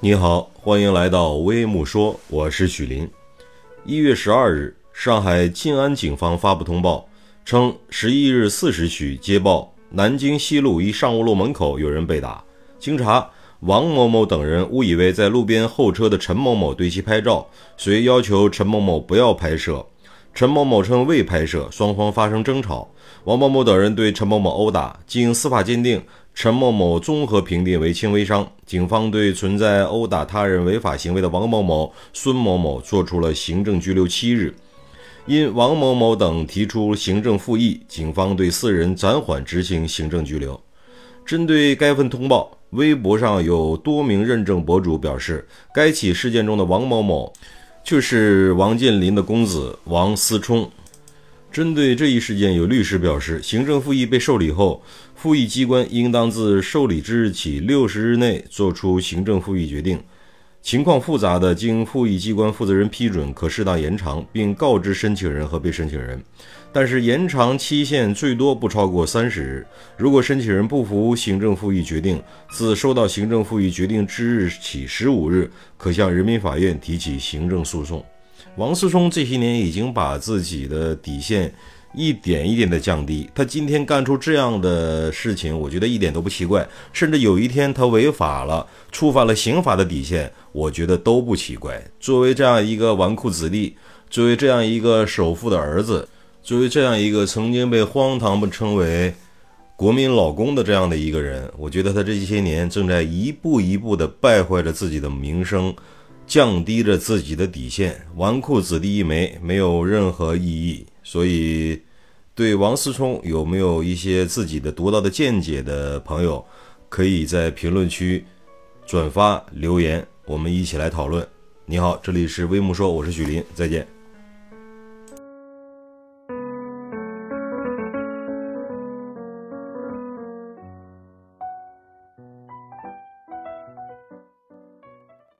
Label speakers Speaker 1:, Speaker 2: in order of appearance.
Speaker 1: 你好，欢迎来到微木说，我是许林。一月十二日，上海静安警方发布通报称，十一日四时许接报，南京西路一商务路门口有人被打。经查，王某某等人误以为在路边候车的陈某某对其拍照，遂要求陈某某不要拍摄。陈某某称未拍摄，双方发生争吵。王某某等人对陈某某殴打，经司法鉴定，陈某某综合评定为轻微伤。警方对存在殴打他人违法行为的王某某、孙某某作出了行政拘留七日。因王某某等提出行政复议，警方对四人暂缓执行行政拘留。针对该份通报，微博上有多名认证博主表示，该起事件中的王某某就是王健林的公子王思聪。针对这一事件，有律师表示，行政复议被受理后，复议机关应当自受理之日起六十日内作出行政复议决定。情况复杂的，经复议机关负责人批准，可适当延长，并告知申请人和被申请人。但是延长期限最多不超过三十日。如果申请人不服行政复议决定，自收到行政复议决定之日起十五日，可向人民法院提起行政诉讼。王思聪这些年已经把自己的底线一点一点的降低，他今天干出这样的事情，我觉得一点都不奇怪。甚至有一天他违法了，触犯了刑法的底线，我觉得都不奇怪。作为这样一个纨绔子弟，作为这样一个首富的儿子，作为这样一个曾经被荒唐称为“国民老公”的这样的一个人，我觉得他这些年正在一步一步的败坏着自己的名声。降低着自己的底线，纨绔子弟一枚，没有任何意义。所以，对王思聪有没有一些自己的独到的见解的朋友，可以在评论区转发留言，我们一起来讨论。你好，这里是微木说，我是许林，再见。